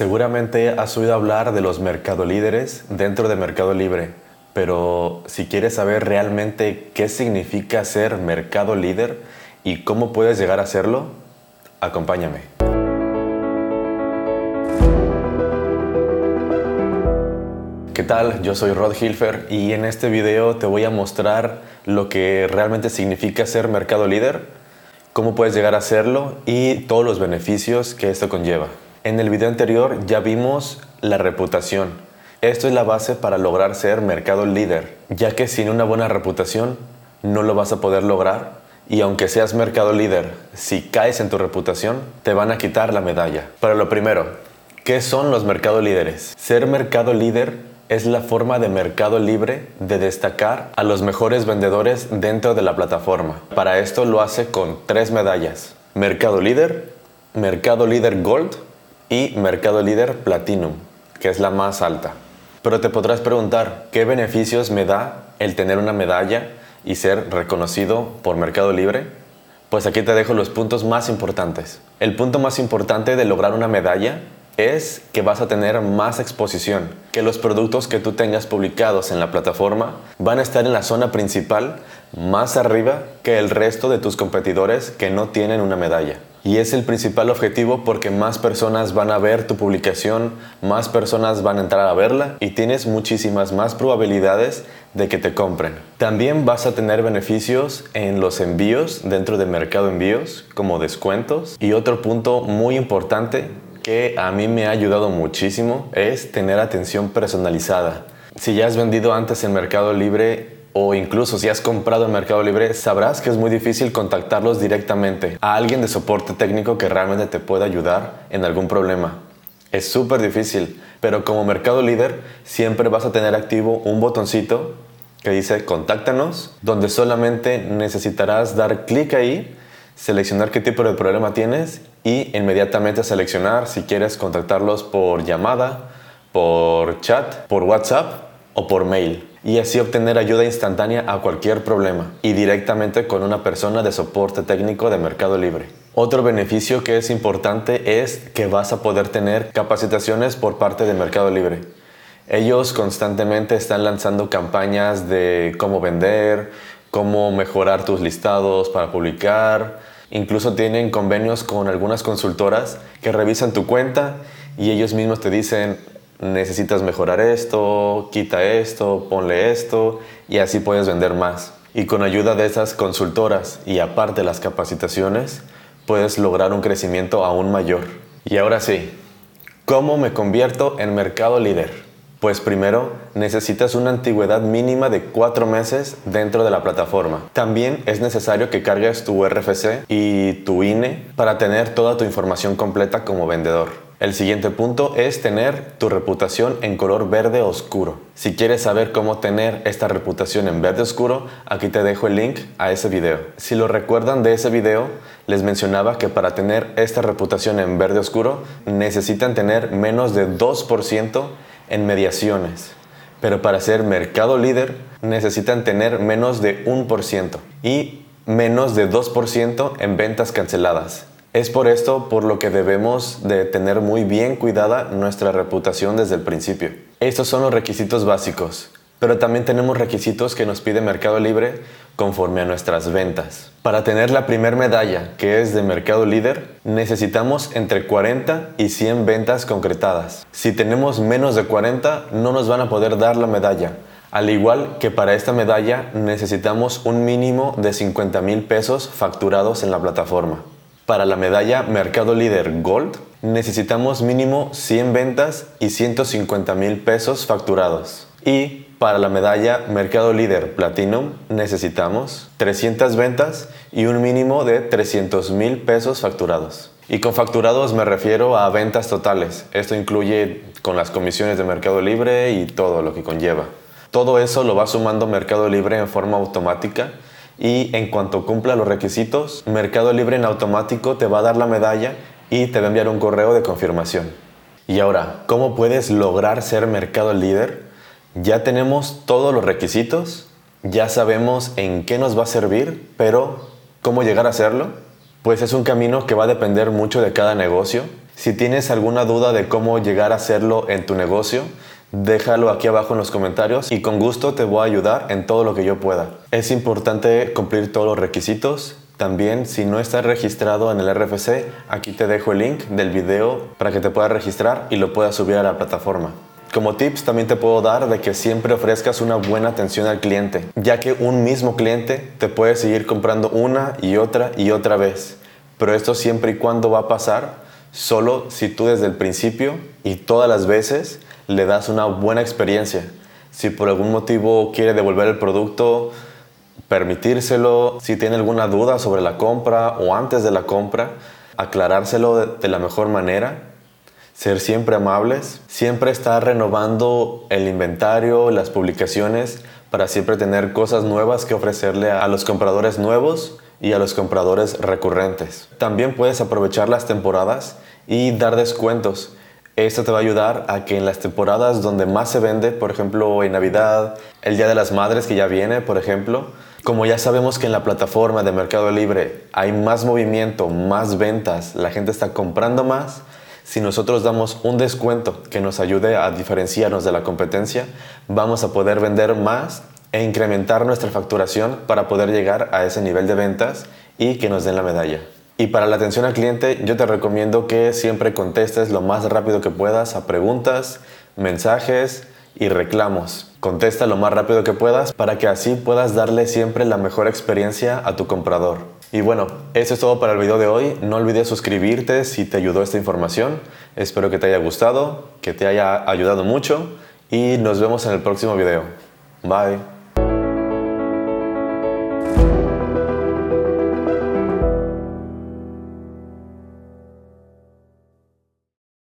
Seguramente has oído hablar de los mercado líderes dentro de Mercado Libre, pero si quieres saber realmente qué significa ser mercado líder y cómo puedes llegar a serlo, acompáñame. ¿Qué tal? Yo soy Rod Hilfer y en este video te voy a mostrar lo que realmente significa ser mercado líder, cómo puedes llegar a serlo y todos los beneficios que esto conlleva. En el video anterior ya vimos la reputación. Esto es la base para lograr ser mercado líder, ya que sin una buena reputación no lo vas a poder lograr y aunque seas mercado líder, si caes en tu reputación, te van a quitar la medalla. Pero lo primero, ¿qué son los mercado líderes? Ser mercado líder es la forma de mercado libre de destacar a los mejores vendedores dentro de la plataforma. Para esto lo hace con tres medallas. Mercado líder, mercado líder gold y Mercado Líder Platinum, que es la más alta. Pero te podrás preguntar, ¿qué beneficios me da el tener una medalla y ser reconocido por Mercado Libre? Pues aquí te dejo los puntos más importantes. El punto más importante de lograr una medalla es que vas a tener más exposición, que los productos que tú tengas publicados en la plataforma van a estar en la zona principal más arriba que el resto de tus competidores que no tienen una medalla. Y es el principal objetivo porque más personas van a ver tu publicación, más personas van a entrar a verla y tienes muchísimas más probabilidades de que te compren. También vas a tener beneficios en los envíos dentro de Mercado Envíos, como descuentos. Y otro punto muy importante que a mí me ha ayudado muchísimo es tener atención personalizada. Si ya has vendido antes en Mercado Libre, o incluso si has comprado en Mercado Libre, sabrás que es muy difícil contactarlos directamente a alguien de soporte técnico que realmente te pueda ayudar en algún problema. Es súper difícil, pero como Mercado Líder siempre vas a tener activo un botoncito que dice contáctanos, donde solamente necesitarás dar clic ahí, seleccionar qué tipo de problema tienes y inmediatamente seleccionar si quieres contactarlos por llamada, por chat, por WhatsApp o por mail y así obtener ayuda instantánea a cualquier problema y directamente con una persona de soporte técnico de Mercado Libre. Otro beneficio que es importante es que vas a poder tener capacitaciones por parte de Mercado Libre. Ellos constantemente están lanzando campañas de cómo vender, cómo mejorar tus listados para publicar. Incluso tienen convenios con algunas consultoras que revisan tu cuenta y ellos mismos te dicen, necesitas mejorar esto, quita esto, ponle esto y así puedes vender más. Y con ayuda de esas consultoras y aparte las capacitaciones, puedes lograr un crecimiento aún mayor. Y ahora sí, ¿cómo me convierto en mercado líder? Pues primero necesitas una antigüedad mínima de cuatro meses dentro de la plataforma. También es necesario que cargues tu RFC y tu INE para tener toda tu información completa como vendedor. El siguiente punto es tener tu reputación en color verde oscuro. Si quieres saber cómo tener esta reputación en verde oscuro, aquí te dejo el link a ese video. Si lo recuerdan de ese video, les mencionaba que para tener esta reputación en verde oscuro necesitan tener menos de 2% en mediaciones. Pero para ser mercado líder necesitan tener menos de 1% y menos de 2% en ventas canceladas. Es por esto por lo que debemos de tener muy bien cuidada nuestra reputación desde el principio. Estos son los requisitos básicos, pero también tenemos requisitos que nos pide Mercado Libre conforme a nuestras ventas. Para tener la primer medalla, que es de Mercado Líder, necesitamos entre 40 y 100 ventas concretadas. Si tenemos menos de 40, no nos van a poder dar la medalla. Al igual que para esta medalla necesitamos un mínimo de 50 mil pesos facturados en la plataforma. Para la medalla Mercado Líder Gold necesitamos mínimo 100 ventas y 150 mil pesos facturados. Y para la medalla Mercado Líder Platinum necesitamos 300 ventas y un mínimo de 300 mil pesos facturados. Y con facturados me refiero a ventas totales. Esto incluye con las comisiones de Mercado Libre y todo lo que conlleva. Todo eso lo va sumando Mercado Libre en forma automática y en cuanto cumpla los requisitos, Mercado Libre en automático te va a dar la medalla y te va a enviar un correo de confirmación. Y ahora, ¿cómo puedes lograr ser mercado líder? Ya tenemos todos los requisitos, ya sabemos en qué nos va a servir, pero ¿cómo llegar a hacerlo? Pues es un camino que va a depender mucho de cada negocio. Si tienes alguna duda de cómo llegar a hacerlo en tu negocio, déjalo aquí abajo en los comentarios y con gusto te voy a ayudar en todo lo que yo pueda. Es importante cumplir todos los requisitos. También, si no estás registrado en el RFC, aquí te dejo el link del video para que te puedas registrar y lo puedas subir a la plataforma. Como tips también te puedo dar de que siempre ofrezcas una buena atención al cliente, ya que un mismo cliente te puede seguir comprando una y otra y otra vez. Pero esto siempre y cuando va a pasar solo si tú desde el principio y todas las veces le das una buena experiencia. Si por algún motivo quiere devolver el producto, permitírselo. Si tiene alguna duda sobre la compra o antes de la compra, aclarárselo de, la mejor manera ser siempre amables, siempre estar renovando el inventario, las publicaciones, para siempre tener cosas nuevas que ofrecerle a los compradores nuevos y a los compradores recurrentes. También puedes aprovechar las temporadas y dar descuentos. Esto te va a ayudar a que en las temporadas donde más se vende, por ejemplo en Navidad, el Día de las Madres que ya viene, por ejemplo, como ya sabemos que en la plataforma de Mercado Libre hay más movimiento, más ventas, la gente está comprando más, si nosotros damos un descuento que nos ayude a diferenciarnos de la competencia, vamos a poder vender más e incrementar nuestra facturación para poder llegar a ese nivel de ventas y que nos den la medalla. Y para la atención al cliente, yo te recomiendo que siempre contestes lo más rápido que puedas a preguntas, mensajes y reclamos. Contesta lo más rápido que puedas para que así puedas darle siempre la mejor experiencia a tu comprador. Y bueno, eso es todo para el video de hoy. No olvides suscribirte si te ayudó esta información. Espero que te haya gustado, que te haya ayudado mucho y nos vemos en el próximo video. Bye.